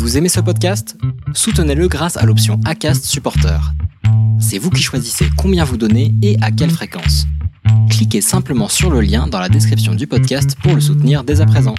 Vous aimez ce podcast? Soutenez-le grâce à l'option ACAST Supporter. C'est vous qui choisissez combien vous donnez et à quelle fréquence. Cliquez simplement sur le lien dans la description du podcast pour le soutenir dès à présent.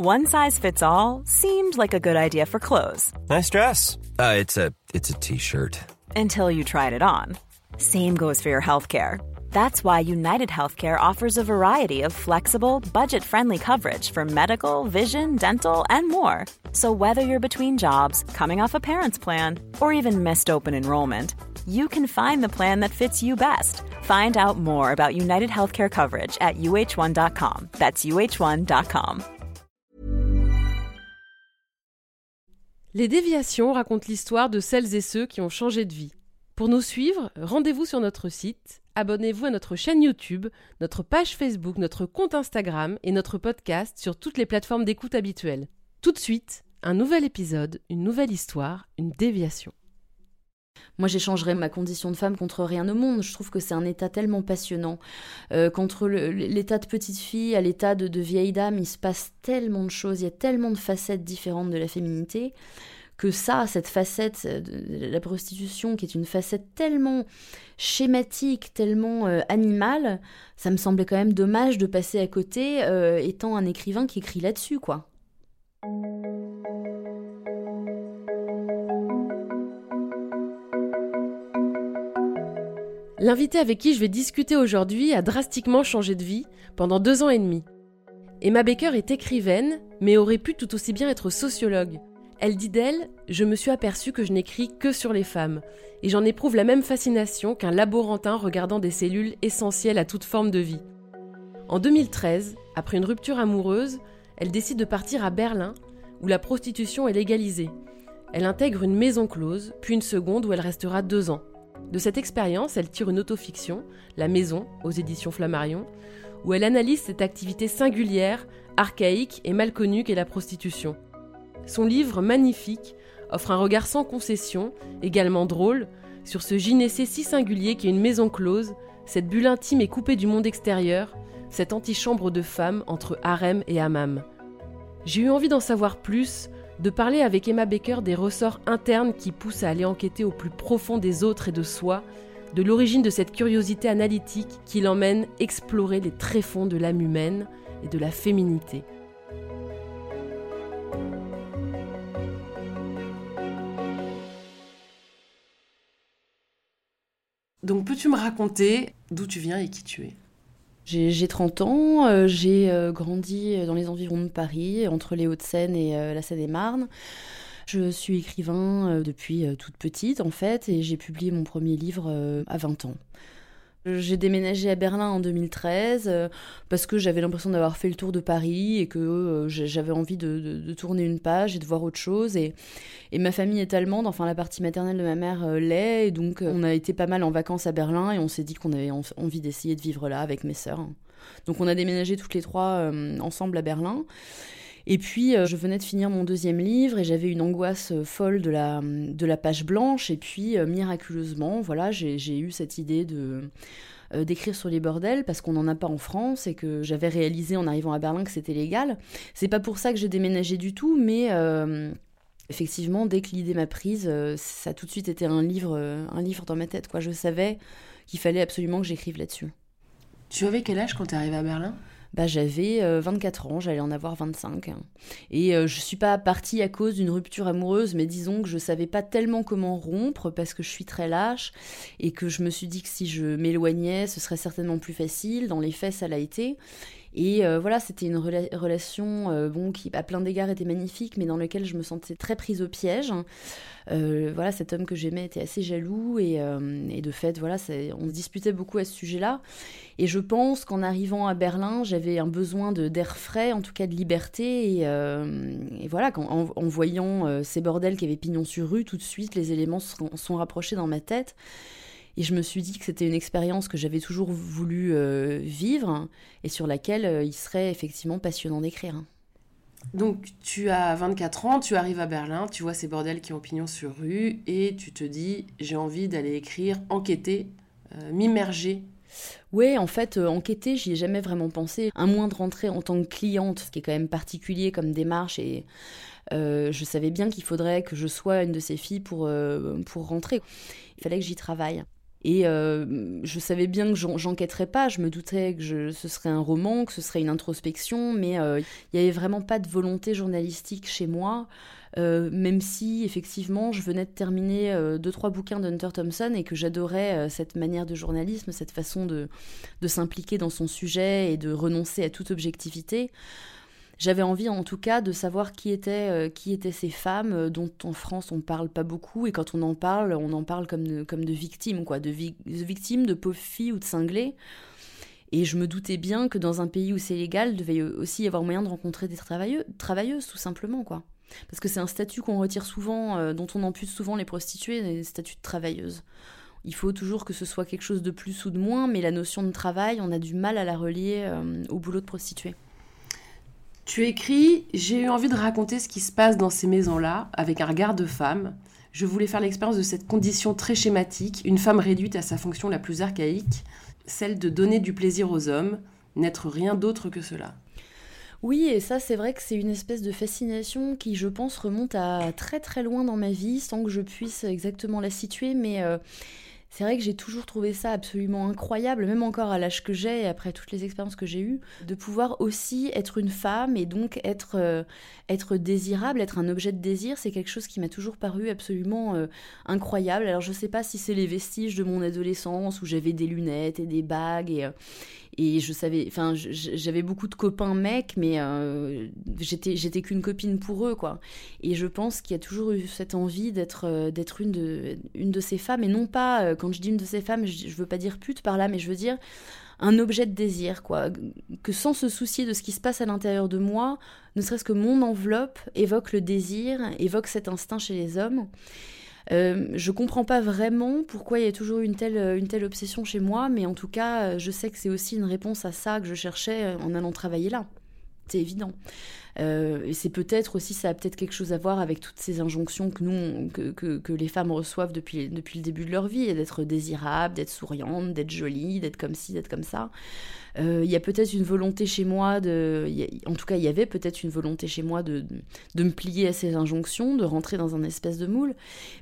One size fits all seemed like a good idea for clothes Nice dress. Uh, it's a it's a t-shirt. until you tried it on. Same goes for your healthcare. That's why United Healthcare offers a variety of flexible, budget friendly coverage for medical, vision, dental, and more. So, whether you're between jobs, coming off a parent's plan, or even missed open enrollment, you can find the plan that fits you best. Find out more about United Healthcare coverage at uh1.com. That's uh1.com. Les déviations racontent l'histoire de celles et ceux qui ont changé de vie. Pour nous suivre, rendez-vous sur notre site, abonnez-vous à notre chaîne YouTube, notre page Facebook, notre compte Instagram et notre podcast sur toutes les plateformes d'écoute habituelles. Tout de suite, un nouvel épisode, une nouvelle histoire, une déviation. Moi, j'échangerais ma condition de femme contre rien au monde. Je trouve que c'est un état tellement passionnant. Euh, le- l'état de petite fille à l'état de, de vieille dame, il se passe tellement de choses, il y a tellement de facettes différentes de la féminité, que ça, cette facette de la prostitution, qui est une facette tellement schématique, tellement euh, animale, ça me semblait quand même dommage de passer à côté, euh, étant un écrivain qui écrit là-dessus, quoi. L'invité avec qui je vais discuter aujourd'hui a drastiquement changé de vie pendant deux ans et demi. Emma Baker est écrivaine, mais aurait pu tout aussi bien être sociologue. Elle dit d'elle Je me suis aperçue que je n'écris que sur les femmes, et j'en éprouve la même fascination qu'un laborantin regardant des cellules essentielles à toute forme de vie. En 2013, après une rupture amoureuse, elle décide de partir à Berlin, où la prostitution est légalisée. Elle intègre une maison close, puis une seconde où elle restera deux ans. De cette expérience, elle tire une autofiction, La Maison, aux éditions Flammarion, où elle analyse cette activité singulière, archaïque et mal connue qu'est la prostitution. Son livre magnifique offre un regard sans concession, également drôle, sur ce gynécée si singulier qu'est une maison close, cette bulle intime et coupée du monde extérieur, cette antichambre de femme entre harem et hammam. J'ai eu envie d'en savoir plus, de parler avec Emma Baker des ressorts internes qui poussent à aller enquêter au plus profond des autres et de soi, de l'origine de cette curiosité analytique qui l'emmène explorer les tréfonds de l'âme humaine et de la féminité. Donc peux-tu me raconter d'où tu viens et qui tu es? J'ai j'ai 30 ans, euh, j'ai euh, grandi dans les environs de Paris, entre les Hauts-de-Seine et euh, la Seine-et-Marne. Je suis écrivain euh, depuis euh, toute petite en fait et j'ai publié mon premier livre euh, à 20 ans. J'ai déménagé à Berlin en 2013 euh, parce que j'avais l'impression d'avoir fait le tour de Paris et que euh, j'avais envie de, tourner une page et de voir autre chose. Et, et ma famille est allemande, enfin la partie maternelle de ma mère euh, l'est. Et donc on a été pas mal en vacances à Berlin et on s'est dit qu'on avait en- envie d'essayer de vivre là avec mes sœurs. Donc on a déménagé toutes les trois ensemble à Berlin. Et puis euh, je venais de finir mon deuxième livre et j'avais une angoisse euh, folle de la, de la page blanche. Et puis euh, miraculeusement, voilà, j'ai eu cette idée de d'écrire sur les bordels parce qu'on n'en a pas en France et que j'avais réalisé en arrivant à Berlin que c'était légal. C'est pas pour ça que j'ai déménagé du tout, mais effectivement, dès que l'idée m'a prise, ça a tout de suite été un livre, un livre dans ma tête. Quoi. Je savais qu'il fallait absolument que j'écrive là-dessus. Tu avais quel âge quand tu es arrivé à Berlin? Bah, j'avais euh, 24 ans, j'allais en avoir 25. hein. Et euh, je suis pas partie à cause d'une rupture amoureuse, mais disons que je savais pas tellement comment rompre parce que je suis très lâche et que je me suis dit que si je m'éloignais, ce serait certainement plus facile. Dans les faits, ça l'a été. Et euh, voilà, c'était une rela- relation euh, bon, qui, à plein d'égards, était magnifique, mais dans laquelle je me sentais très prise au piège. Euh, voilà, cet homme que j'aimais était assez jaloux et, de fait, voilà, on se disputait beaucoup à ce sujet-là. Et je pense qu'en arrivant à Berlin, j'avais un besoin d'air frais, en tout cas de liberté. Et, voilà, en, voyant ces bordels qui avaient pignon sur rue, tout de suite, les éléments sont, sont rapprochés dans ma tête. Et je me suis dit que c'était une expérience que j'avais toujours voulu euh, vivre et sur laquelle euh, il serait effectivement passionnant d'écrire. Donc tu as 24 ans, tu arrives à Berlin, tu vois ces bordels qui ont pignon sur rue et tu te dis j'ai envie d'aller écrire, enquêter, euh, m'immerger Oui, en fait, euh, enquêter, j'y ai jamais vraiment pensé, à moins de rentrer en tant que cliente, ce qui est quand même particulier comme démarche, et euh, je savais bien qu'il faudrait que je sois une de ces filles pour, euh, pour rentrer. Il fallait que j'y travaille. Et je savais bien que j'enquêterais pas, je me doutais que ce serait un roman, que ce serait une introspection, mais il n'y avait vraiment pas de volonté journalistique chez moi. Euh, même si effectivement je venais de terminer euh, deux trois bouquins d'Hunter Thompson et que j'adorais euh, cette manière de journalisme, cette façon de, de s'impliquer dans son sujet et de renoncer à toute objectivité. J'avais envie en tout cas de savoir qui étaient, qui étaient ces femmes dont en France on parle pas beaucoup et quand on en parle, on en parle comme de, comme de victimes, quoi, de, victimes, de pauvres filles ou de cinglés. Et je me doutais bien que dans un pays où c'est légal, devait aussi y avoir moyen de rencontrer des travailleuses, travailleuses tout simplement, quoi. Parce que c'est un statut qu'on retire souvent, euh, dont on ampute souvent les prostituées, les statuts de travailleuse. Il faut toujours que ce soit quelque chose de plus ou de moins, mais la notion de travail, on a du mal à la relier euh, au boulot de prostituée. Tu écris J'ai eu envie de raconter ce qui se passe dans ces maisons-là, avec un regard de femme. Je voulais faire l'expérience de cette condition très schématique, une femme réduite à sa fonction la plus archaïque, celle de donner du plaisir aux hommes, n'être rien d'autre que cela. Oui, et ça, c'est vrai que c'est une espèce de fascination qui, je pense, remonte à très très loin dans ma vie, sans que je puisse exactement la situer, mais euh, c'est vrai que j'ai toujours trouvé ça absolument incroyable, même encore à l'âge que j'ai et après toutes les expériences que j'ai eues, de pouvoir aussi être une femme et donc être, euh, être désirable, être un objet de désir, c'est quelque chose qui m'a toujours paru absolument euh, incroyable. Alors je sais pas si c'est les vestiges de mon adolescence où j'avais des lunettes et des bagues et, et je savais, enfin, j'avais beaucoup de copains mecs, mais euh, j'étais, j'étais qu'une copine pour eux, quoi. Et je pense qu'il y a toujours eu cette envie d'être, euh, d'être une de, une de ces femmes, et non pas, euh, quand je dis une de ces femmes, je, je veux pas dire pute par là, mais je veux dire un objet de désir, quoi. Que sans se soucier de ce qui se passe à l'intérieur de moi, ne serait-ce que mon enveloppe évoque le désir, évoque cet instinct chez les hommes. Euh, je comprends pas vraiment pourquoi il y a toujours une telle, une telle obsession chez moi, mais en tout cas, je sais que c'est aussi une réponse à ça que je cherchais en allant travailler là. C'est évident. Euh, et c'est peut-être aussi, ça a peut-être quelque chose à voir avec toutes ces injonctions que nous, que, que, les femmes reçoivent depuis, depuis le début de leur vie, d'être désirables, d'être souriantes, d'être jolies, d'être comme ci, d'être comme ça. Euh, il y a peut-être une volonté chez moi de, en tout cas, il y avait peut-être une volonté chez moi de, de, me plier à ces injonctions, de rentrer dans un espèce de moule,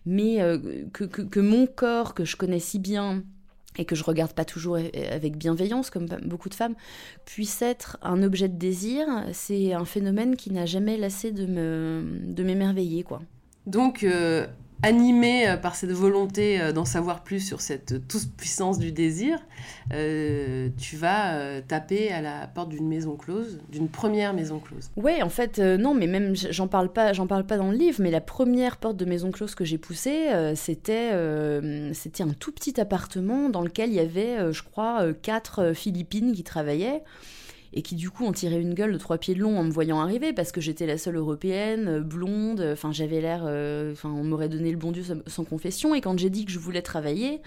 mais euh, que, que, que mon corps, que je connais si bien, et que je regarde pas toujours avec bienveillance comme beaucoup de femmes, puisse être un objet de désir, c'est un phénomène qui n'a jamais lassé de m'émerveiller quoi. Donc euh, animé euh, par cette volonté euh, d'en savoir plus sur cette toute-puissance du désir, euh, tu vas taper à la porte d'une maison close, d'une première maison close. Ouais, en fait, non, mais même j'en parle pas, j'en parle pas dans le livre, mais la première porte de maison close que j'ai poussée, c'était c'était un tout petit appartement dans lequel il y avait, je crois, quatre Philippines qui travaillaient et qui du coup ont tiré une gueule de trois pieds de long en me voyant arriver parce que j'étais la seule européenne, euh, blonde, enfin j'avais l'air, euh, enfin on m'aurait donné le bon Dieu sans confession et quand j'ai dit que je voulais travailler,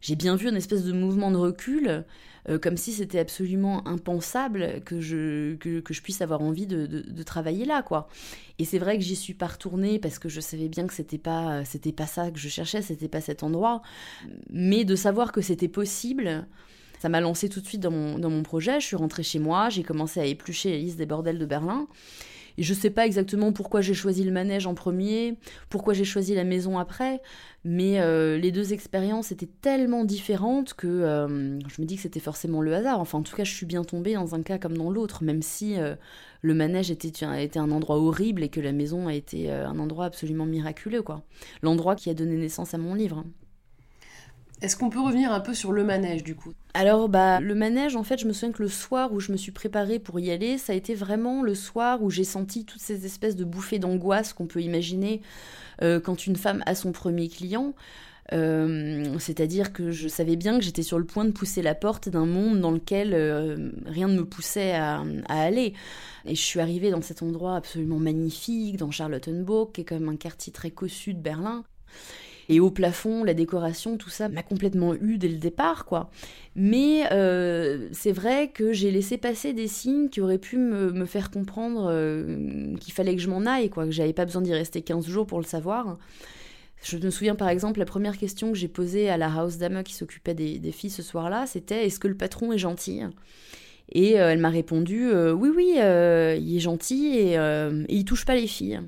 j'ai bien vu une espèce de mouvement de recul, euh, comme si c'était absolument impensable que je, que, je puisse avoir envie de, de, travailler là, quoi. Et c'est vrai que j'y suis pas retournée parce que je savais bien que c'était pas, c'était pas ça que je cherchais, c'était pas cet endroit. Mais de savoir que c'était possible, ça m'a lancé tout de suite dans mon, projet. Je suis rentrée chez moi, j'ai commencé à éplucher la liste des bordels de Berlin. Et je sais pas exactement pourquoi j'ai choisi le manège en premier, pourquoi j'ai choisi la maison après, mais euh, les deux expériences étaient tellement différentes que euh, je me dis que c'était forcément le hasard. Enfin, en tout cas, je suis bien tombée dans un cas comme dans l'autre, même si euh, le manège était, était, un endroit horrible et que la maison a été un endroit absolument miraculeux, quoi. L'endroit qui a donné naissance à mon livre. Est-ce qu'on peut revenir un peu sur le manège du coup? Alors bah le manège en fait je me souviens que le soir où je me suis préparée pour y aller ça a été vraiment le soir où j'ai senti toutes ces espèces de bouffées d'angoisse qu'on peut imaginer euh, quand une femme a son premier client. Euh, c'est-à-dire que je savais bien que j'étais sur le point de pousser la porte d'un monde dans lequel euh, rien ne me poussait à, aller. Et je suis arrivée dans cet endroit absolument magnifique, dans Charlottenburg, qui est quand même un quartier très cossu de Berlin. Et au plafond, la décoration, tout ça m'a complètement eu dès le départ, quoi. Mais euh, c'est vrai que j'ai laissé passer des signes qui auraient pu me, faire comprendre euh, qu'il fallait que je m'en aille, quoi, que j'avais pas besoin d'y rester 15 jours pour le savoir. Je me souviens par exemple, la première question que j'ai posée à la house dame qui s'occupait des, filles ce soir-là, c'était est-ce que le patron est gentil? Et elle m'a répondu oui, oui, il est gentil et, et il touche pas les filles.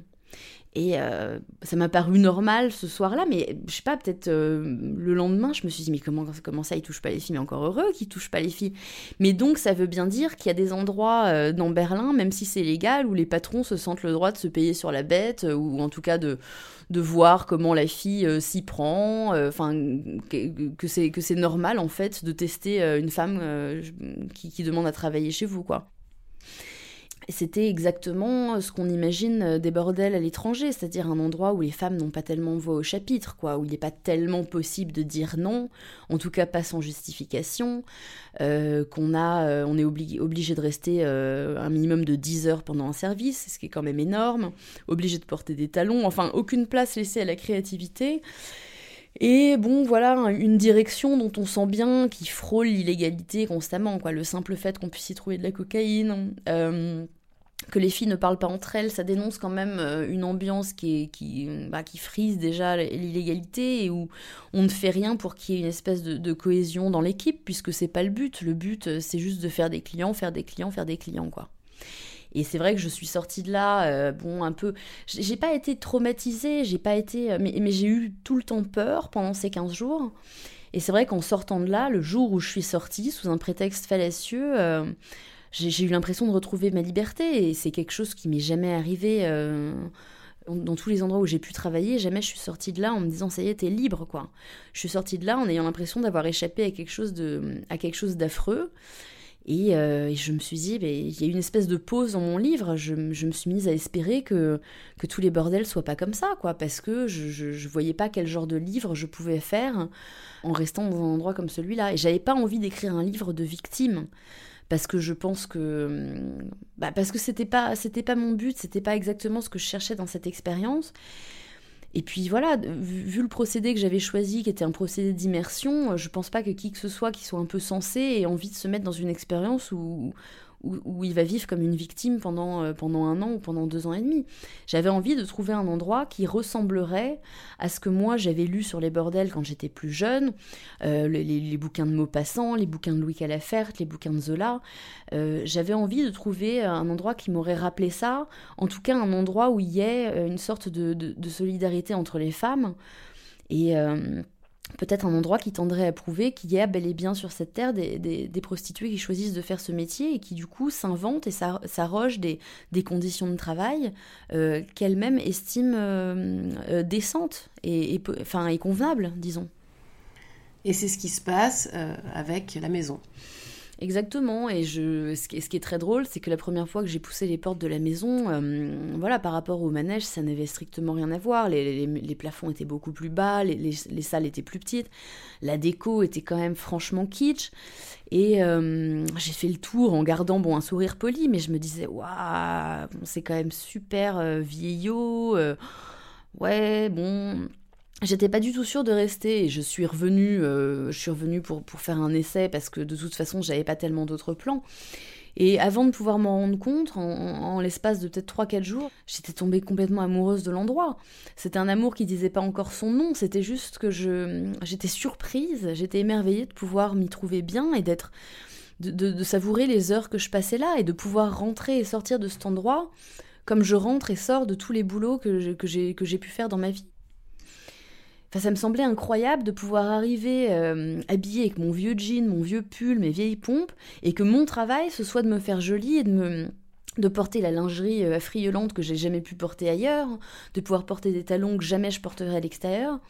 Et euh, ça m'a paru normal ce soir-là, mais je sais pas, peut-être euh, le lendemain, je me suis dit, mais comment, ça, il touche pas les filles? Mais encore heureux qu'il touche pas les filles. Mais donc, ça veut bien dire qu'il y a des endroits euh, dans Berlin, même si c'est légal, où les patrons se sentent le droit de se payer sur la bête, ou en tout cas de, voir comment la fille s'y prend, enfin, que, que c'est normal, en fait, de tester une femme qui, qui demande à travailler chez vous, quoi c'était exactement ce qu'on imagine euh, des bordels à l'étranger, c'est-à-dire un endroit où les femmes n'ont pas tellement voix au chapitre, quoi, où il n'est pas tellement possible de dire non, en tout cas pas sans justification, euh, qu'on a, euh, on est obligé de rester un minimum de 10 heures pendant un service, ce qui est quand même énorme, obligé de porter des talons, enfin aucune place laissée à la créativité. Et bon, voilà, une direction dont on sent bien qu'il frôle l'illégalité constamment, quoi. Le simple fait qu'on puisse y trouver de la cocaïne, euh, que les filles ne parlent pas entre elles, ça dénonce quand même euh, une ambiance qui, bah, qui frise déjà l'illégalité et où on ne fait rien pour qu'il y ait une espèce de, cohésion dans l'équipe, puisque c'est pas le but. Le but, euh, c'est juste de faire des clients, faire des clients, faire des clients, quoi. Et c'est vrai que je suis sortie de là, euh, bon, un peu. J'ai pas été traumatisée, j'ai pas été. Mais, mais j'ai eu tout le temps peur pendant ces 15 jours. Et c'est vrai qu'en sortant de là, le jour où je suis sortie, sous un prétexte fallacieux, j'ai eu l'impression de retrouver ma liberté et c'est quelque chose qui m'est jamais arrivé euh, dans tous les endroits où j'ai pu travailler. Jamais je suis sortie de là en me disant ça y est, t'es libre quoi. Je suis sortie de là en ayant l'impression d'avoir échappé à quelque chose de, à quelque chose d'affreux. Et, euh, je me suis dit, il y a une espèce de pause dans mon livre. Je, me suis mise à espérer que, que tous les bordels soient pas comme ça, quoi, parce que je, ne voyais pas quel genre de livre je pouvais faire en restant dans un endroit comme celui-là. Et j'avais pas envie d'écrire un livre de victime parce que je pense que bah parce que c'était pas c'était pas mon but, c'était pas exactement ce que je cherchais dans cette expérience. Et puis voilà, vu, le procédé que j'avais choisi, qui était un procédé d'immersion, je pense pas que qui que ce soit qui soit un peu sensé ait envie de se mettre dans une expérience où, où, il va vivre comme une victime pendant, euh, pendant un an ou pendant deux ans et demi. J'avais envie de trouver un endroit qui ressemblerait à ce que moi j'avais lu sur les bordels quand j'étais plus jeune, euh, les, bouquins de Maupassant, les bouquins de Louis Calafert, les bouquins de Zola. Euh, j'avais envie de trouver un endroit qui m'aurait rappelé ça, en tout cas un endroit où il y ait une sorte de, de solidarité entre les femmes. Et peut-être un endroit qui tendrait à prouver qu'il y a bel et bien sur cette terre des, prostituées qui choisissent de faire ce métier et qui du coup s'inventent et s'arrogent des, conditions de travail euh, qu'elles-mêmes estiment euh, euh, décentes et, et convenables, disons. Et c'est ce qui se passe avec la maison. Exactement. Et je, ce, qui, est très drôle, c'est que la première fois que j'ai poussé les portes de la maison, euh, voilà, par rapport au manège, ça n'avait strictement rien à voir. Les, plafonds étaient beaucoup plus bas, les, salles étaient plus petites, la déco était quand même franchement kitsch. Et euh, j'ai fait le tour en gardant bon un sourire poli, mais je me disais waouh, c'est quand même super euh, vieillot. ouais, bon, J'étais pas du tout sûre de rester et je suis revenue, euh, pour, faire un essai parce que de toute façon j'avais pas tellement d'autres plans. Et avant de pouvoir m'en rendre compte, en, l'espace de peut-être 3-4 jours, j'étais tombée complètement amoureuse de l'endroit. C'était un amour qui disait pas encore son nom, c'était juste que je j'étais surprise, j'étais émerveillée de pouvoir m'y trouver bien et d'être de, savourer les heures que je passais là et de pouvoir rentrer et sortir de cet endroit comme je rentre et sors de tous les boulots que que j'ai pu faire dans ma vie ça me semblait incroyable de pouvoir arriver euh, habillée avec mon vieux jean, mon vieux pull, mes vieilles pompes, et que mon travail, ce soit de me faire jolie et de me de porter la lingerie euh, affriolante que j'ai jamais pu porter ailleurs, de pouvoir porter des talons que jamais je porterai à l'extérieur,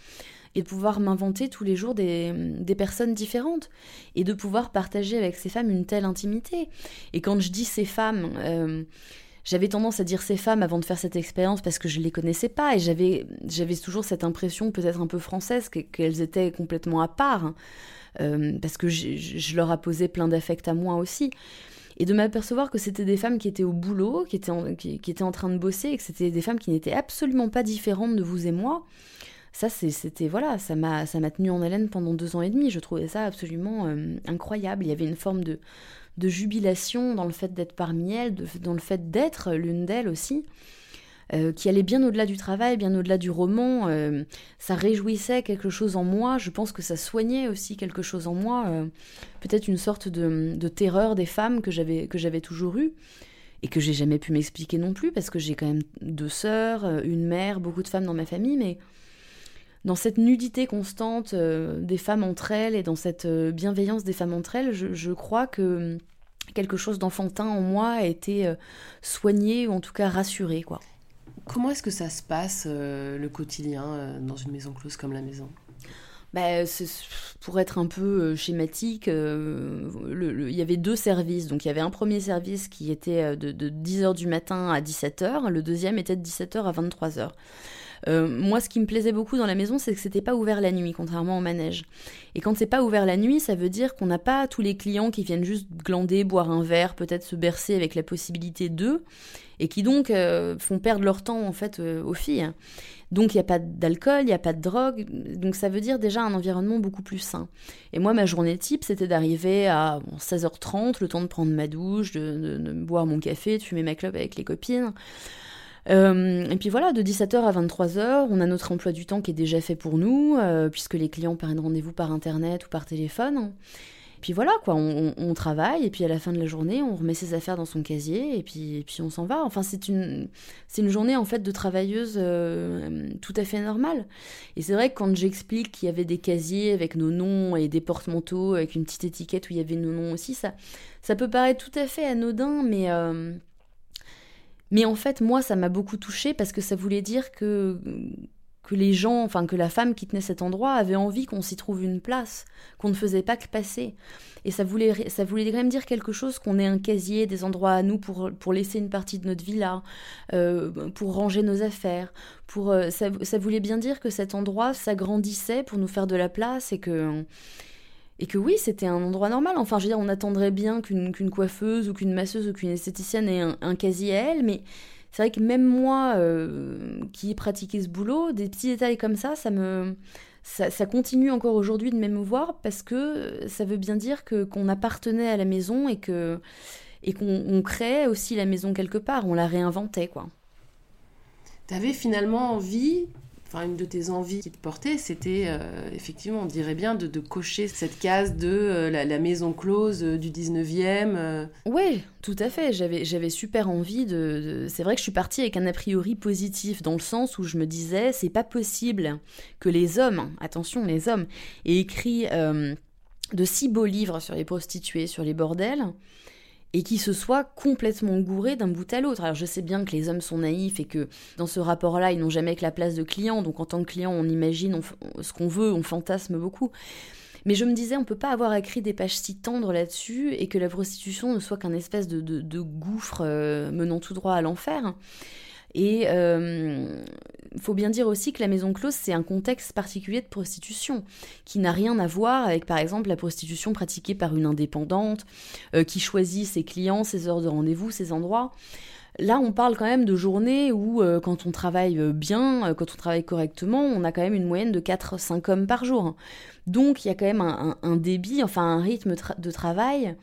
et de pouvoir m'inventer tous les jours des, des, personnes différentes, et de pouvoir partager avec ces femmes une telle intimité. Et quand je dis ces femmes, euh, j'avais tendance à dire ces femmes avant de faire cette expérience parce que je les connaissais pas et j'avais j'avais toujours cette impression peut-être un peu française qu'elles étaient complètement à part hein. euh, parce que je, leur apposais plein d'affect à moi aussi et de m'apercevoir que c'était des femmes qui étaient au boulot, qui étaient en, qui, étaient en train de bosser et que c'était des femmes qui n'étaient absolument pas différentes de vous et moi. Ça, c'était voilà, ça m'a ça m'a tenu en haleine pendant deux ans et demi. Je trouvais ça absolument euh, incroyable. Il y avait une forme de de jubilation dans le fait d'être parmi elles, dans le fait d'être l'une d'elles aussi. euh, qui allait bien au-delà du travail, bien au-delà du roman. Euh, ça réjouissait quelque chose en moi. Je pense que ça soignait aussi quelque chose en moi. Euh, peut-être une sorte de, de, terreur des femmes que j'avais que j'avais toujours eue et que j'ai jamais pu m'expliquer non plus parce que j'ai quand même deux sœurs, une mère, beaucoup de femmes dans ma famille, mais dans cette nudité constante des femmes entre elles et dans cette bienveillance des femmes entre elles, je, je crois que quelque chose d'enfantin en moi a été soigné ou en tout cas rassuré quoi. Comment est-ce que ça se passe, euh, le quotidien, euh, dans une maison close comme la maison? Bah, pour être un peu euh, schématique, il y avait deux services. Donc il y avait un premier service qui était de, de 10h du matin à 17h, le deuxième était de 17h à 23h. Euh, moi, ce qui me plaisait beaucoup dans la maison, c'est que c'était pas ouvert la nuit, contrairement au manège. Et quand c'est pas ouvert la nuit, ça veut dire qu'on n'a pas tous les clients qui viennent juste glander, boire un verre, peut-être se bercer avec la possibilité d'eux, et qui donc euh, font perdre leur temps en fait euh, aux filles. Donc il n'y a pas d'alcool, il n'y a pas de drogue, donc ça veut dire déjà un environnement beaucoup plus sain. Et moi, ma journée type, c'était d'arriver à 16h30, le temps de prendre ma douche, de, de, boire mon café, de fumer ma clope avec les copines. Euh, et puis voilà, de 17h à 23h, on a notre emploi du temps qui est déjà fait pour nous, euh, puisque les clients prennent rendez-vous par internet ou par téléphone. Et puis voilà, quoi, on, travaille, et puis à la fin de la journée, on remet ses affaires dans son casier, et puis, puis on s'en va. Enfin, c'est une, c'est une journée, en fait, de travailleuse euh, tout à fait normale. Et c'est vrai que quand j'explique qu'il y avait des casiers avec nos noms et des porte-manteaux avec une petite étiquette où il y avait nos noms aussi, ça, ça peut paraître tout à fait anodin, mais... Mais en fait, moi, ça m'a beaucoup touchée parce que ça voulait dire que, que les gens, enfin que la femme qui tenait cet endroit avait envie qu'on s'y trouve une place, qu'on ne faisait pas que passer. Et ça voulait, ça voulait quand même dire quelque chose, qu'on ait un casier, des endroits à nous pour, pour laisser une partie de notre villa, euh, pour ranger nos affaires. Pour, euh, ça, ça voulait bien dire que cet endroit s'agrandissait pour nous faire de la place et que et que oui, c'était un endroit normal. Enfin, je veux dire, on attendrait bien qu'une coiffeuse ou qu'une masseuse ou qu'une esthéticienne ait un, casier à elle, mais c'est vrai que même moi, euh, qui ai pratiqué ce boulot, des petits détails comme ça, ça me... Ça, continue encore aujourd'hui de m'émouvoir parce que ça veut bien dire que qu'on appartenait à la maison et que et qu'on créait aussi la maison quelque part, on la réinventait quoi. T'avais finalement envie Enfin, une de tes envies qui te portait, c'était euh, effectivement, on dirait bien, de, cocher cette case de euh, la, maison close euh, du 19e. Oui, tout à fait. J'avais, super envie de, C'est vrai que je suis partie avec un a priori positif, dans le sens où je me disais, c'est pas possible que les hommes, attention, les hommes, aient écrit de si beaux livres sur les prostituées, sur les bordels, et qui se soit complètement gouré d'un bout à l'autre. Alors je sais bien que les hommes sont naïfs et que dans ce rapport-là, ils n'ont jamais que la place de client, donc en tant que client, on imagine ce qu'on veut, on fantasme beaucoup. Mais je me disais, on peut pas avoir écrit des pages si tendres là-dessus et que la prostitution ne soit qu'un espèce de, gouffre euh, menant tout droit à l'enfer. Et il euh, faut bien dire aussi que la maison close, c'est un contexte particulier de prostitution, qui n'a rien à voir avec, par exemple, la prostitution pratiquée par une indépendante, euh, qui choisit ses clients, ses heures de rendez-vous, ses endroits. Là, on parle quand même de journées où, euh, quand on travaille bien, quand on travaille correctement, on a quand même une moyenne de 4-5 hommes par jour. Donc, il y a quand même un, débit, enfin un rythme de travail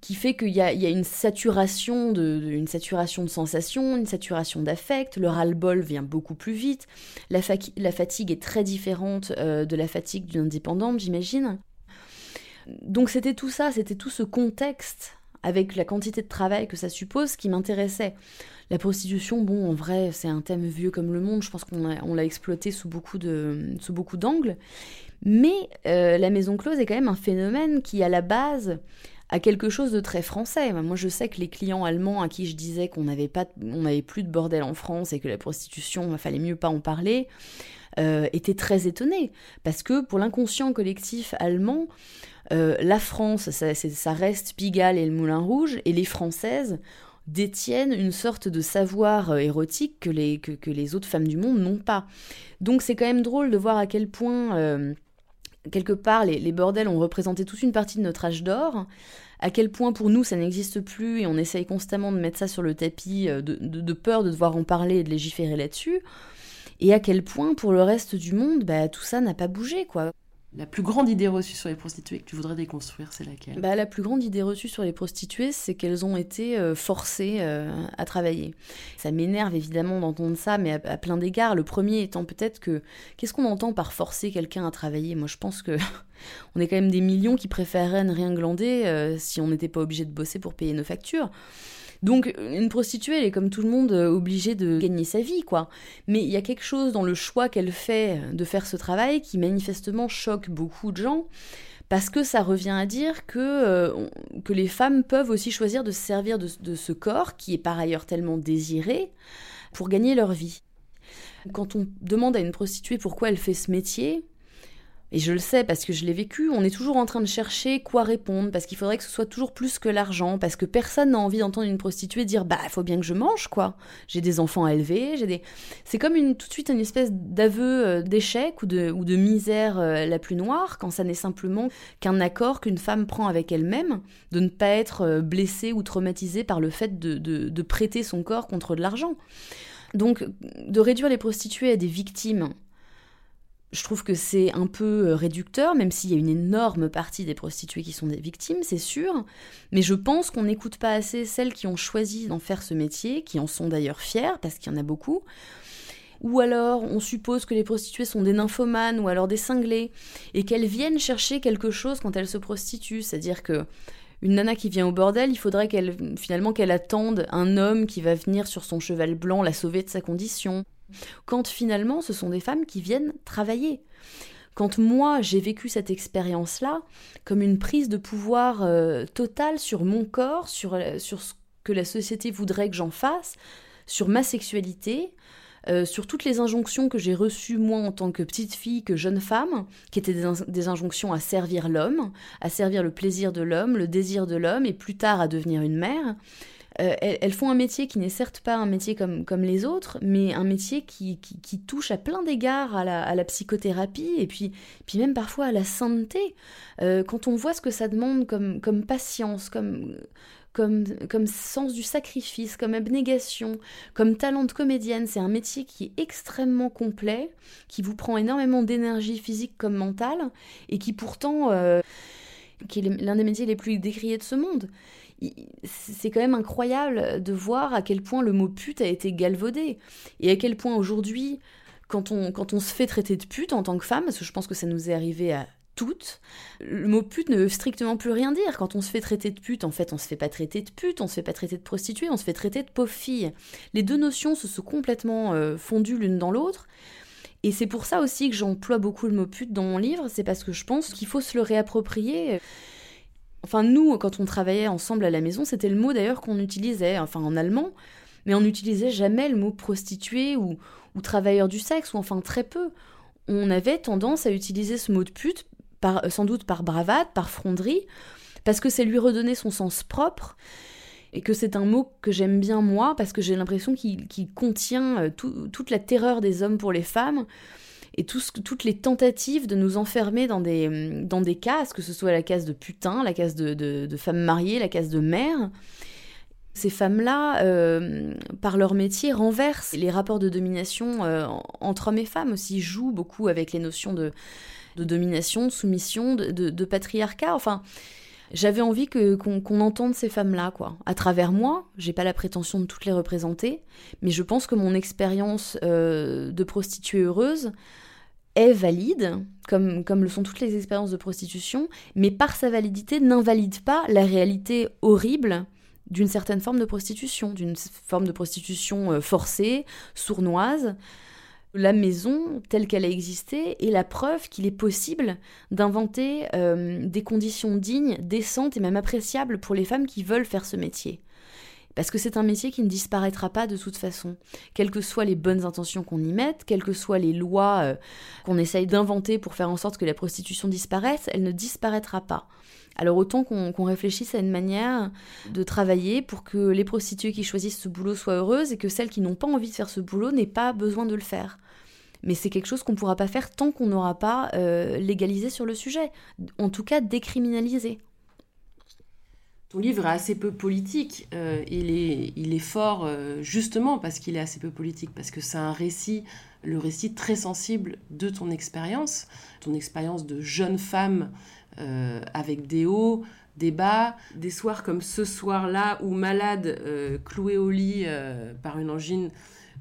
qui fait qu'il y, a, une saturation de, saturation de sensations, une saturation d'affect, le ras-le-bol vient beaucoup plus vite, la, fatigue est très différente euh, de la fatigue d'une indépendante, j'imagine. Donc c'était tout ça, c'était tout ce contexte avec la quantité de travail que ça suppose qui m'intéressait. La prostitution, bon, en vrai, c'est un thème vieux comme le monde, je pense qu'on l'a exploité sous beaucoup d'angles. Mais euh, la maison close est quand même un phénomène qui, à la base, à quelque chose de très français. Moi, je sais que les clients allemands à qui je disais qu'on n'avait pas, on n'avait plus de bordel en France et que la prostitution, il fallait mieux pas en parler, euh, étaient très étonnés parce que pour l'inconscient collectif allemand, euh, la France, ça, reste Pigalle et le Moulin Rouge, et les Françaises détiennent une sorte de savoir euh, érotique que les, que, les autres femmes du monde n'ont pas. Donc c'est quand même drôle de voir à quel point quelque part, les, bordels ont représenté toute une partie de notre âge d'or, à quel point pour nous ça n'existe plus et on essaye constamment de mettre ça sur le tapis euh, de, peur de devoir en parler et de légiférer là-dessus, et à quel point pour le reste du monde, bah, tout ça n'a pas bougé, quoi. La plus grande idée reçue sur les prostituées que tu voudrais déconstruire, c'est laquelle? Bah, La plus grande idée reçue sur les prostituées, c'est qu'elles ont été euh, forcées euh, à travailler. Ça m'énerve évidemment d'entendre ça, mais à, plein d'égards. Le premier étant peut-être que qu'est-ce qu'on entend par forcer quelqu'un à travailler? Moi, je pense que on est quand même des millions qui préféreraient ne rien glander euh, si on n'était pas obligé de bosser pour payer nos factures. Donc une prostituée, elle est comme tout le monde euh, obligée de gagner sa vie, quoi. Mais il y a quelque chose dans le choix qu'elle fait de faire ce travail qui manifestement choque beaucoup de gens. Parce que ça revient à dire que, euh, les femmes peuvent aussi choisir de se servir de ce corps, qui est par ailleurs tellement désiré, pour gagner leur vie. Quand on demande à une prostituée pourquoi elle fait ce métier, et je le sais parce que je l'ai vécu, on est toujours en train de chercher quoi répondre, parce qu'il faudrait que ce soit toujours plus que l'argent, parce que personne n'a envie d'entendre une prostituée dire bah faut bien que je mange quoi. J'ai des enfants à élever, j'ai des. C'est comme tout de suite une espèce d'aveu euh, d'échec ou de, misère euh, la plus noire, quand ça n'est simplement qu'un accord qu'une femme prend avec elle-même, de ne pas être euh, blessée ou traumatisée par le fait de prêter son corps contre de l'argent. Donc de réduire les prostituées à des victimes je trouve que c'est un peu euh, réducteur, même s'il y a une énorme partie des prostituées qui sont des victimes, c'est sûr. Mais je pense qu'on n'écoute pas assez celles qui ont choisi d'en faire ce métier, qui en sont d'ailleurs fières, parce qu'il y en a beaucoup. Ou alors on suppose que les prostituées sont des nymphomanes ou alors des cinglés, et qu'elles viennent chercher quelque chose quand elles se prostituent. C'est-à-dire que une nana qui vient au bordel, il faudrait finalement qu'elle attende un homme qui va venir sur son cheval blanc la sauver de sa condition quand finalement ce sont des femmes qui viennent travailler. Quand moi j'ai vécu cette expérience-là comme une prise de pouvoir euh, totale sur mon corps, sur, euh, sur ce que la société voudrait que j'en fasse, sur ma sexualité, euh, sur toutes les injonctions que j'ai reçues moi en tant que petite fille, que jeune femme, qui étaient des, injonctions à servir l'homme, à servir le plaisir de l'homme, le désir de l'homme, et plus tard à devenir une mère. Euh, elles, font un métier qui n'est certes pas un métier comme, comme les autres, mais un métier qui, qui, touche à plein d'égards à la, à la, psychothérapie et puis, puis même parfois à la santé. Euh, quand on voit ce que ça demande comme, comme patience, comme, comme, comme sens du sacrifice, comme abnégation, comme talent de comédienne, c'est un métier qui est extrêmement complet, qui vous prend énormément d'énergie physique comme mentale, et qui pourtant... Euh, qui est l'un des métiers les plus décriés de ce monde c'est quand même incroyable de voir à quel point le mot pute a été galvaudé et à quel point aujourd'hui, quand on, quand on se fait traiter de pute en tant que femme, parce que je pense que ça nous est arrivé à toutes, le mot pute ne veut strictement plus rien dire. Quand on se fait traiter de pute, en fait, on se fait pas traiter de pute, on se fait pas traiter de prostituée, on se fait traiter de pauvre fille. Les deux notions se sont complètement euh, fondues l'une dans l'autre. Et c'est pour ça aussi que j'emploie beaucoup le mot pute dans mon livre, c'est parce que je pense qu'il faut se le réapproprier. Enfin, nous, quand on travaillait ensemble à la maison, c'était le mot d'ailleurs qu'on utilisait, enfin en allemand, mais on n'utilisait jamais le mot prostituée ou, travailleur du sexe, ou enfin très peu. On avait tendance à utiliser ce mot de pute, par, sans doute par bravade, par fronderie, parce que c'est lui redonner son sens propre, et que c'est un mot que j'aime bien moi, parce que j'ai l'impression qu'il contient euh, toute la terreur des hommes pour les femmes, et toutes les tentatives de nous enfermer dans des, dans des cases, que ce soit la case de putain, la case de, de, femme mariée, la case de mère. Ces femmes-là, euh, par leur métier, renversent les rapports de domination euh, entre hommes et femmes aussi, jouent beaucoup avec les notions de, de domination, de soumission, de, de patriarcat. Enfin, j'avais envie que qu'on entende ces femmes-là, quoi. À travers moi, j'ai pas la prétention de toutes les représenter, mais je pense que mon expérience euh, de prostituée heureuse est valide, comme, comme le sont toutes les expériences de prostitution, mais par sa validité n'invalide pas la réalité horrible d'une certaine forme de prostitution, d'une forme de prostitution euh, forcée, sournoise. La maison, telle qu'elle a existé, est la preuve qu'il est possible d'inventer euh, des conditions dignes, décentes et même appréciables pour les femmes qui veulent faire ce métier. Parce que c'est un métier qui ne disparaîtra pas de toute façon. Quelles que soient les bonnes intentions qu'on y mette, quelles que soient les lois euh, qu'on essaye d'inventer pour faire en sorte que la prostitution disparaisse, elle ne disparaîtra pas. Alors autant qu'on réfléchisse à une manière de travailler pour que les prostituées qui choisissent ce boulot soient heureuses et que celles qui n'ont pas envie de faire ce boulot n'aient pas besoin de le faire. Mais c'est quelque chose qu'on ne pourra pas faire tant qu'on n'aura pas euh, légalisé sur le sujet, en tout cas décriminalisé. Ton livre est assez peu politique. Euh, il, est, il est fort euh, justement parce qu'il est assez peu politique, parce que c'est un récit, le récit très sensible de ton expérience, ton expérience de jeune femme euh, avec des hauts, des bas, des soirs comme ce soir-là où malade, cloué au lit par une angine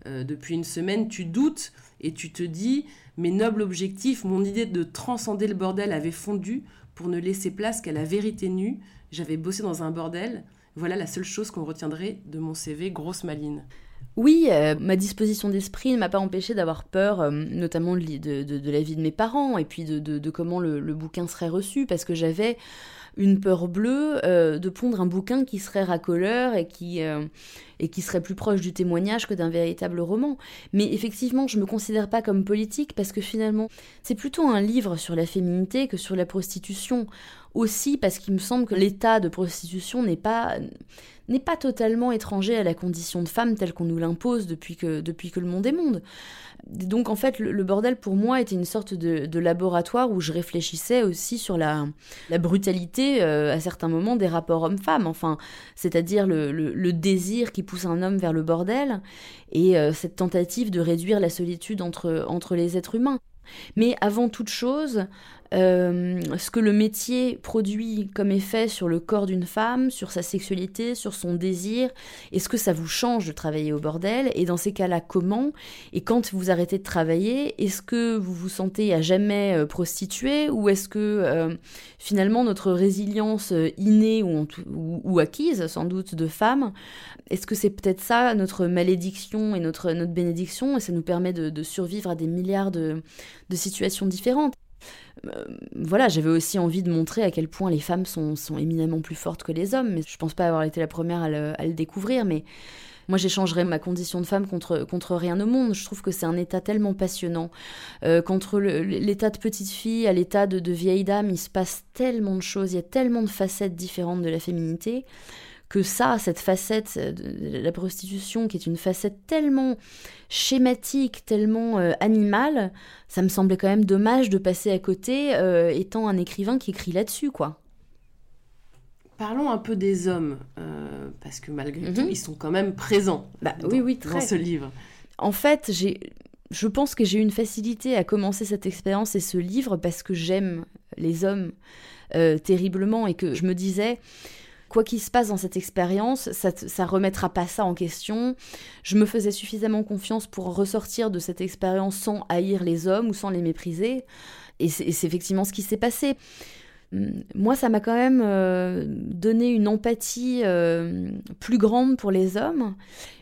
depuis une semaine, tu doutes et tu te dis, mes nobles objectifs, mon idée de transcender le bordel avait fondu pour ne laisser place qu'à la vérité nue, j'avais bossé dans un bordel. Voilà la seule chose qu'on retiendrait de mon CV, grosse maline. Oui, euh, ma disposition d'esprit ne m'a pas empêché d'avoir peur, euh, notamment de, de, la vie de mes parents et puis de, comment le, bouquin serait reçu, parce que j'avais une peur bleue euh, de pondre un bouquin qui serait racoleur et qui, et qui serait plus proche du témoignage que d'un véritable roman. Mais effectivement, je me considère pas comme politique parce que finalement, c'est plutôt un livre sur la féminité que sur la prostitution aussi parce qu'il me semble que l'état de prostitution n'est pas n'est pas totalement étranger à la condition de femme telle qu'on nous l'impose depuis que, depuis que le monde est monde. Donc en fait, le, bordel pour moi était une sorte de, laboratoire où je réfléchissais aussi sur la, la brutalité euh, à certains moments des rapports hommes-femmes, enfin, c'est-à-dire le, le, désir qui pousse un homme vers le bordel et euh, cette tentative de réduire la solitude entre, entre les êtres humains. Mais avant toute chose, euh, ce que le métier produit comme effet sur le corps d'une femme, sur sa sexualité, sur son désir, est-ce que ça vous change de travailler au bordel? Et dans ces cas-là, comment? Et quand vous arrêtez de travailler, est-ce que vous vous sentez à jamais euh, prostituée? Ou est-ce que euh, finalement notre résilience innée ou, acquise sans doute de femme, est-ce que c'est peut-être ça notre malédiction et notre, bénédiction? Et ça nous permet de, survivre à des milliards de, situations différentes voilà, j'avais aussi envie de montrer à quel point les femmes sont, éminemment plus fortes que les hommes, mais je pense pas avoir été la première à le, découvrir, mais moi j'échangerais ma condition de femme contre, contre rien au monde. Je trouve que c'est un état tellement passionnant. Euh, contre l'état de petite fille à l'état de, de vieille dame, il se passe tellement de choses, il y a tellement de facettes différentes de la féminité que ça, cette facette de la prostitution, qui est une facette tellement schématique, tellement euh, animale, ça me semblait quand même dommage de passer à côté, euh, étant un écrivain qui écrit là-dessus, quoi. Parlons un peu des hommes, euh, parce que malgré tout, mhm. ils sont quand même présents bah, oui, oui, dans ce livre. En fait, j'ai, je pense que j'ai eu une facilité à commencer cette expérience et ce livre parce que j'aime les hommes terriblement et que je me disais, quoi qu'il se passe dans cette expérience, ça, ça remettra pas ça en question. Je me faisais suffisamment confiance pour ressortir de cette expérience sans haïr les hommes ou sans les mépriser. Et c'est effectivement ce qui s'est passé. Hum, moi, ça m'a quand même euh, donné une empathie euh, plus grande pour les hommes,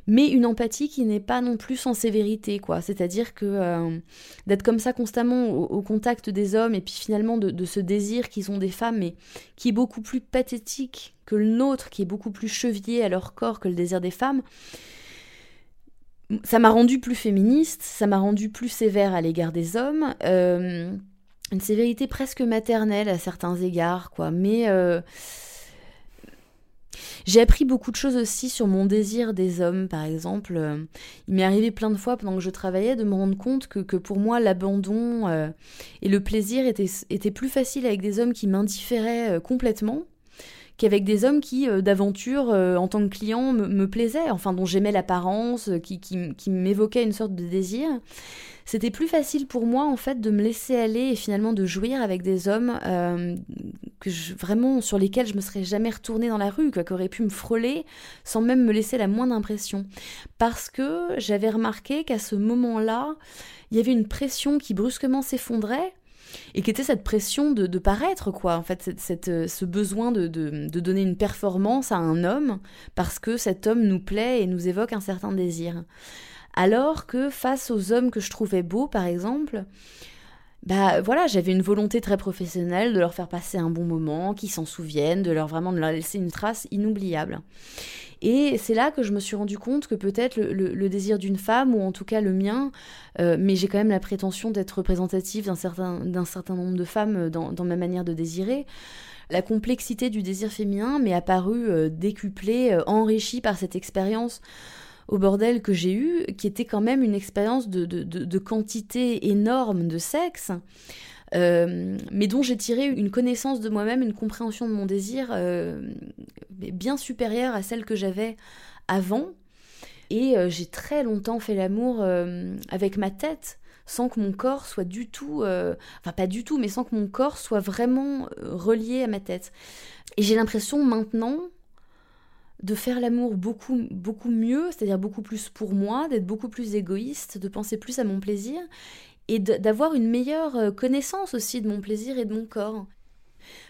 mais une empathie qui n'est pas non plus sans sévérité, quoi. C'est-à-dire que euh, d'être comme ça constamment au, contact des hommes et puis finalement de, de ce désir qu'ils ont des femmes, mais qui est beaucoup plus pathétique que le nôtre, qui est beaucoup plus chevillé à leur corps que le désir des femmes, ça m'a rendu plus féministe, ça m'a rendu plus sévère à l'égard des hommes une sévérité presque maternelle à certains égards, quoi. Mais euh, j'ai appris beaucoup de choses aussi sur mon désir des hommes, par exemple. Euh, il m'est arrivé plein de fois pendant que je travaillais de me rendre compte que, que pour moi l'abandon euh, et le plaisir étaient, étaient, plus faciles avec des hommes qui m'indifféraient complètement qu'avec des hommes qui, d'aventure, en tant que client, me, plaisaient, enfin dont j'aimais l'apparence, qui, qui, qui m'évoquaient une sorte de désir c'était plus facile pour moi en fait de me laisser aller et finalement de jouir avec des hommes euh, que vraiment sur lesquels je me serais jamais retournée dans la rue, quoi, qui auraient pu me frôler sans même me laisser la moindre impression. Parce que j'avais remarqué qu'à ce moment-là, il y avait une pression qui brusquement s'effondrait et qui était cette pression de, paraître, quoi. En fait, cette, euh, ce besoin de, de, donner une performance à un homme parce que cet homme nous plaît et nous évoque un certain désir. Alors que face aux hommes que je trouvais beaux, par exemple, bah voilà, j'avais une volonté très professionnelle de leur faire passer un bon moment, qu'ils s'en souviennent, de leur vraiment de leur laisser une trace inoubliable. Et c'est là que je me suis rendu compte que peut-être le, désir d'une femme, ou en tout cas le mien, euh, mais j'ai quand même la prétention d'être représentative d'un certain, nombre de femmes dans, ma manière de désirer, la complexité du désir féminin m'est apparue euh, décuplée, euh, enrichie par cette expérience au bordel que j'ai eu, qui était quand même une expérience de, de, quantité énorme de sexe. mais dont j'ai tiré une connaissance de moi-même, une compréhension de mon désir bien supérieure à celle que j'avais avant. Et j'ai très longtemps fait l'amour avec ma tête sans que mon corps soit du tout, enfin pas du tout, mais sans que mon corps soit vraiment relié à ma tête. Et j'ai l'impression maintenant, de faire l'amour beaucoup, beaucoup mieux, c'est-à-dire beaucoup plus pour moi, d'être beaucoup plus égoïste, de penser plus à mon plaisir et d'avoir une meilleure euh, connaissance aussi de mon plaisir et de mon corps.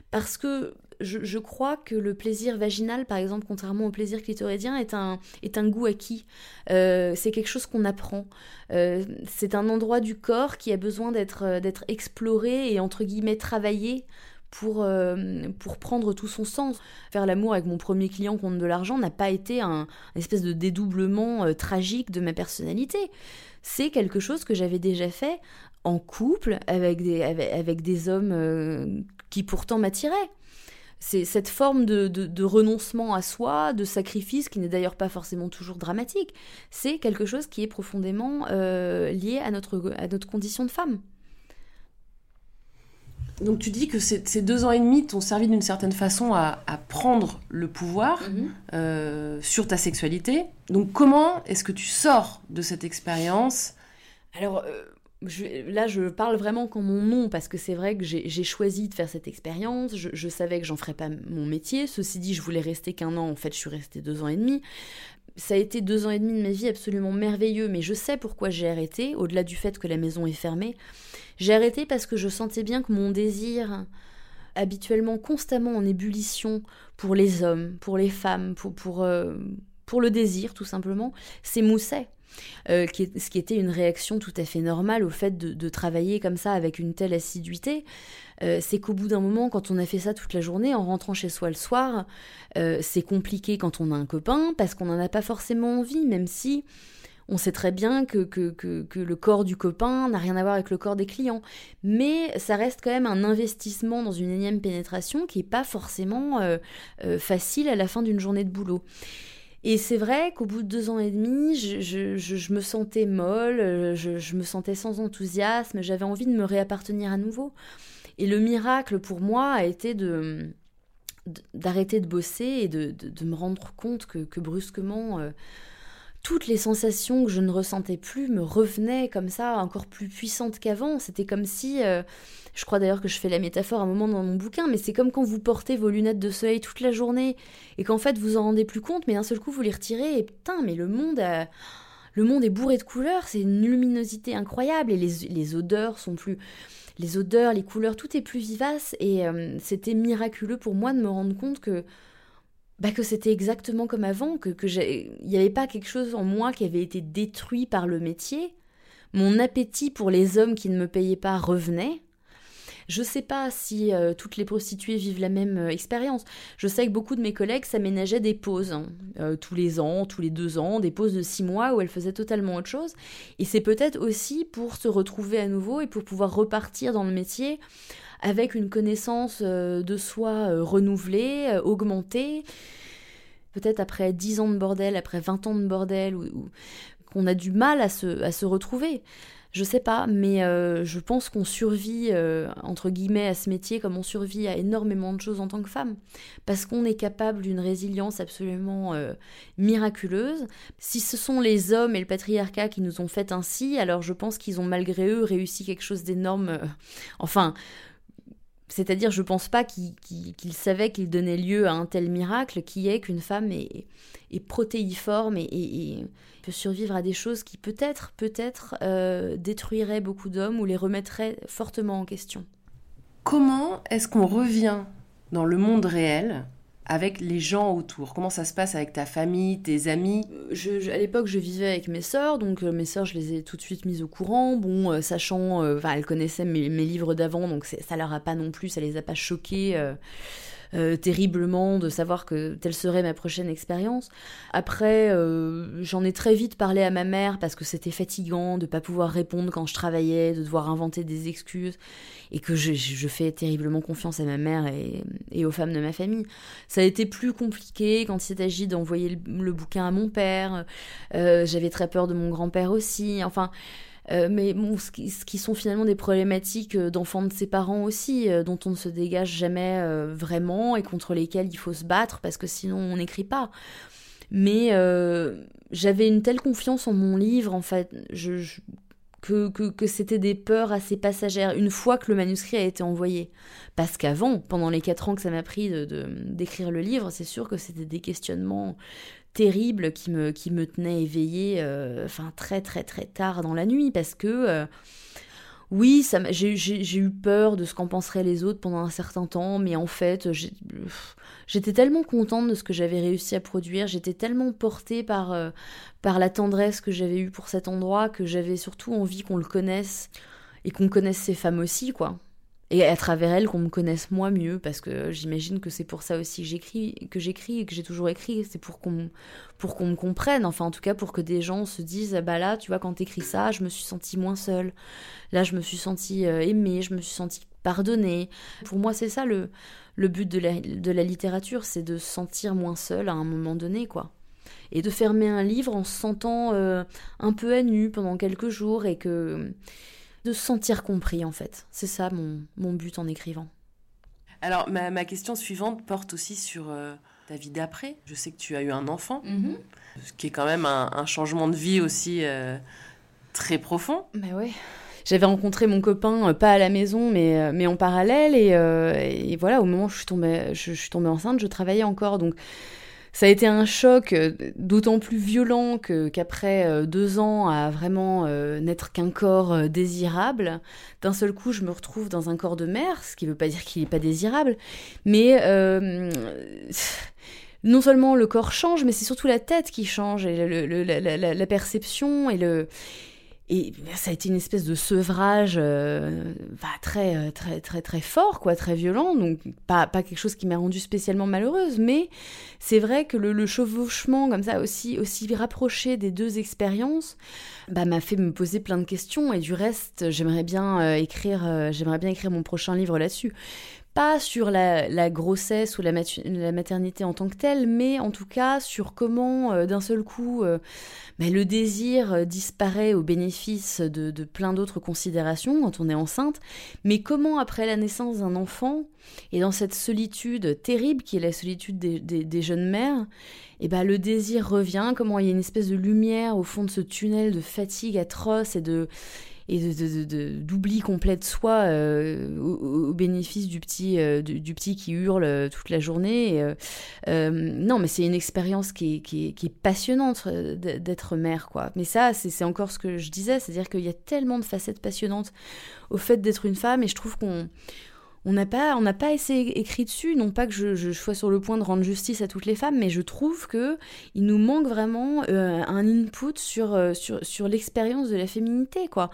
Parce que je, crois que le plaisir vaginal, par exemple, contrairement au plaisir clitoridien, est un, est un goût acquis. Euh, c'est quelque chose qu'on apprend. Euh, c'est un endroit du corps qui a besoin d'être exploré et, entre guillemets, travaillé pour, euh, pour prendre tout son sens. Faire l'amour avec mon premier client contre de l'argent n'a pas été un, espèce de dédoublement euh, tragique de ma personnalité. C'est quelque chose que j'avais déjà fait en couple avec des, avec, des hommes euh, qui pourtant m'attiraient. C'est cette forme de, de, renoncement à soi, de sacrifice, qui n'est d'ailleurs pas forcément toujours dramatique. C'est quelque chose qui est profondément lié à notre, à notre condition de femme. Donc tu dis que ces deux ans et demi t'ont servi d'une certaine façon à, prendre le pouvoir mhm. euh, sur ta sexualité. Donc comment est-ce que tu sors de cette expérience? Alors euh, là je parle vraiment comme mon nom parce que c'est vrai que j'ai choisi de faire cette expérience. Je, savais que j'en ferais pas mon métier. Ceci dit, je voulais rester qu'un an. En fait, je suis restée deux ans et demi ça a été deux ans et demi de ma vie absolument merveilleux, mais je sais pourquoi j'ai arrêté, au-delà du fait que la maison est fermée. J'ai arrêté parce que je sentais bien que mon désir, habituellement constamment en ébullition pour les hommes, pour les femmes, pour, pour, euh, le désir tout simplement, s'émoussait. Euh, ce qui était une réaction tout à fait normale au fait de, travailler comme ça avec une telle assiduité. Euh, c'est qu'au bout d'un moment, quand on a fait ça toute la journée, en rentrant chez soi le soir, c'est compliqué quand on a un copain parce qu'on n'en a pas forcément envie, même si on sait très bien que, que, le corps du copain n'a rien à voir avec le corps des clients. Mais ça reste quand même un investissement dans une énième pénétration qui n'est pas forcément euh, euh, facile à la fin d'une journée de boulot. Et c'est vrai qu'au bout de deux ans et demi, je, me sentais molle, euh, je, me sentais sans enthousiasme, j'avais envie de me réappartenir à nouveau. Et le miracle pour moi a été de d'arrêter de bosser et de, me rendre compte que, brusquement toutes les sensations que je ne ressentais plus me revenaient comme ça, encore plus puissantes qu'avant. C'était comme si, euh, je crois d'ailleurs que je fais la métaphore à un moment dans mon bouquin, mais c'est comme quand vous portez vos lunettes de soleil toute la journée et qu'en fait vous en rendez plus compte, mais d'un seul coup vous les retirez et putain, mais le monde Le monde est bourré de couleurs, c'est une luminosité incroyable et les, odeurs sont plus... Les odeurs, les couleurs, tout est plus vivace et euh, c'était miraculeux pour moi de me rendre compte que bah, que c'était exactement comme avant, que il n'y avait pas quelque chose en moi qui avait été détruit par le métier. Mon appétit pour les hommes qui ne me payaient pas revenait. Je ne sais pas si euh, toutes les prostituées vivent la même euh, expérience. Je sais que beaucoup de mes collègues s'aménageaient des pauses, hein. euh, tous les ans, tous les deux ans, des pauses de six mois où elles faisaient totalement autre chose. Et c'est peut-être aussi pour se retrouver à nouveau et pour pouvoir repartir dans le métier avec une connaissance de soi renouvelée, augmentée. Peut-être après 10 ans de bordel, après 20 ans de bordel, qu'on a du mal à se retrouver. Je sais pas, mais je pense qu'on survit, entre guillemets, à ce métier comme on survit à énormément de choses en tant que femme. Parce qu'on est capable d'une résilience absolument miraculeuse. Si ce sont les hommes et le patriarcat qui nous ont fait ainsi, alors je pense qu'ils ont malgré eux réussi quelque chose d'énorme. enfin, c'est-à-dire, je pense pas qu'il savait qu'il donnait lieu à un tel miracle qui est qu'une femme est, protéiforme et, peut survivre à des choses qui peut-être, peut-être euh, détruiraient beaucoup d'hommes ou les remettraient fortement en question. Comment est-ce qu'on revient dans le monde réel avec les gens autour? Comment ça se passe avec ta famille, tes amis? Je, À l'époque, je vivais avec mes sœurs, donc euh, mes sœurs, je les ai tout de suite mises au courant. Bon, euh, sachant, euh, enfin, elles connaissaient mes, mes livres d'avant, donc ça leur a pas non plus, ça les a pas choquées euh, terriblement de savoir que telle serait ma prochaine expérience. Après, euh, j'en ai très vite parlé à ma mère parce que c'était fatigant de pas pouvoir répondre quand je travaillais, de devoir inventer des excuses et que je, fais terriblement confiance à ma mère et, aux femmes de ma famille. Ça a été plus compliqué quand il s'agit d'envoyer le, bouquin à mon père. Euh, j'avais très peur de mon grand-père aussi. Enfin. Mais bon, ce qui, sont finalement des problématiques d'enfants de ses parents aussi, dont on ne se dégage jamais vraiment et contre lesquelles il faut se battre parce que sinon on n'écrit pas. Mais j'avais une telle confiance en mon livre, en fait, je, que, que, c'était des peurs assez passagères une fois que le manuscrit a été envoyé. Parce qu'avant, pendant les quatre ans que ça m'a pris de, d'écrire le livre, c'est sûr que c'était des questionnements terribles qui me, qui me tenaient éveillée euh, enfin, très très très tard dans la nuit. Parce que... Euh, oui, j'ai eu peur de ce qu'en penseraient les autres pendant un certain temps, mais en fait, j'étais tellement contente de ce que j'avais réussi à produire, j'étais tellement portée par, euh, par la tendresse que j'avais eue pour cet endroit que j'avais surtout envie qu'on le connaisse et qu'on connaisse ces femmes aussi, quoi et à travers elle qu'on me connaisse moi mieux parce que j'imagine que c'est pour ça aussi que j'écris que j'écris et que j'ai toujours écrit. C'est pour qu'on pour qu'on me comprenne enfin en tout cas pour que des gens se disent bah là tu vois quand t'écris ça je me suis sentie moins seule. Là je me suis sentie euh, aimée je me suis sentie pardonnée. Pour moi c'est ça le le but de la, de la littérature c'est de se sentir moins seule à un moment donné quoi. Et de fermer un livre en se sentant euh, un peu à nu pendant quelques jours et que de se sentir compris en fait. C'est ça mon, mon, but en écrivant. Alors ma, ma question suivante porte aussi sur euh, ta vie d'après. Je sais que tu as eu un enfant, mhm. ce qui est quand même un, changement de vie aussi euh, très profond. Mais ouais. J'avais rencontré mon copain, euh, pas à la maison, mais, mais en parallèle. Et, et, voilà, au moment où je suis tombée, je, je suis tombée enceinte, je travaillais encore. Donc ça a été un choc euh, d'autant plus violent qu'après euh, deux ans à vraiment euh, n'être qu'un corps désirable, d'un seul coup je me retrouve dans un corps de mère, ce qui ne veut pas dire qu'il n'est pas désirable, mais non seulement le corps change, mais c'est surtout la tête qui change, et la, perception et le et ça a été une espèce de sevrage euh, bah, très, euh, très, très, très fort, quoi, très violent. Donc, pas, quelque chose qui m'a rendue spécialement malheureuse, mais c'est vrai que le, chevauchement, comme ça, aussi, aussi rapproché des deux expériences, bah, m'a fait me poser plein de questions. Et du reste, j'aimerais bien, euh, écrire, j'aimerais bien écrire mon prochain livre là-dessus pas sur la, grossesse ou la, maternité en tant que telle, mais en tout cas sur comment euh, d'un seul coup euh, bah, le désir euh, disparaît au bénéfice de, plein d'autres considérations quand on est enceinte, mais comment après la naissance d'un enfant, et dans cette solitude terrible qui est la solitude des, jeunes mères, et bah, le désir revient, comment il y a une espèce de lumière au fond de ce tunnel de fatigue atroce et de, et d'oubli complet de soi euh, au, bénéfice du petit, euh, qui hurle euh, toute la journée. non, mais c'est une expérience qui est, passionnante d'être mère, quoi. Mais ça, c'est encore ce que je disais, c'est-à-dire qu'il y a tellement de facettes passionnantes au fait d'être une femme, et je trouve qu'on on n'a pas, on pas assez écrit dessus. Non pas que je, sois sur le point de rendre justice à toutes les femmes, mais je trouve que il nous manque vraiment euh, un input sur, euh, sur, sur l'expérience de la féminité, quoi.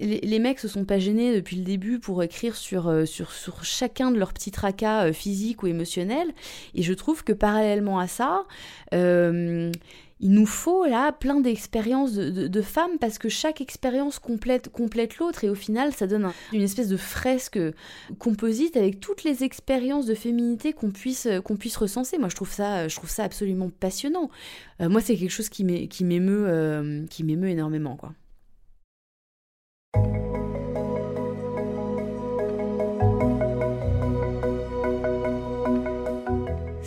Les, les, mecs se sont pas gênés depuis le début pour écrire sur, euh, sur chacun de leurs petits tracas physiques ou émotionnels, et je trouve que parallèlement à ça, il nous faut là plein d'expériences de, femmes parce que chaque expérience complète, complète l'autre et au final ça donne une espèce de fresque composite avec toutes les expériences de féminité qu'on puisse, qu'on puisse recenser. Moi je trouve ça, je trouve ça absolument passionnant. Euh, moi c'est quelque chose qui m'émeut, euh, m'émeut énormément quoi.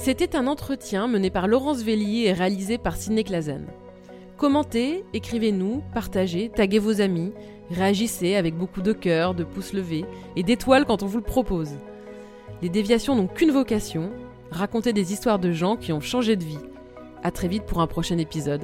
C'était un entretien mené par Laurence Vellier et réalisé par Sidney Clazen. Commentez, écrivez-nous, partagez, taguez vos amis, réagissez avec beaucoup de cœur, de pouces levés et d'étoiles quand on vous le propose. Les déviations n'ont qu'une vocation, raconter des histoires de gens qui ont changé de vie. A très vite pour un prochain épisode.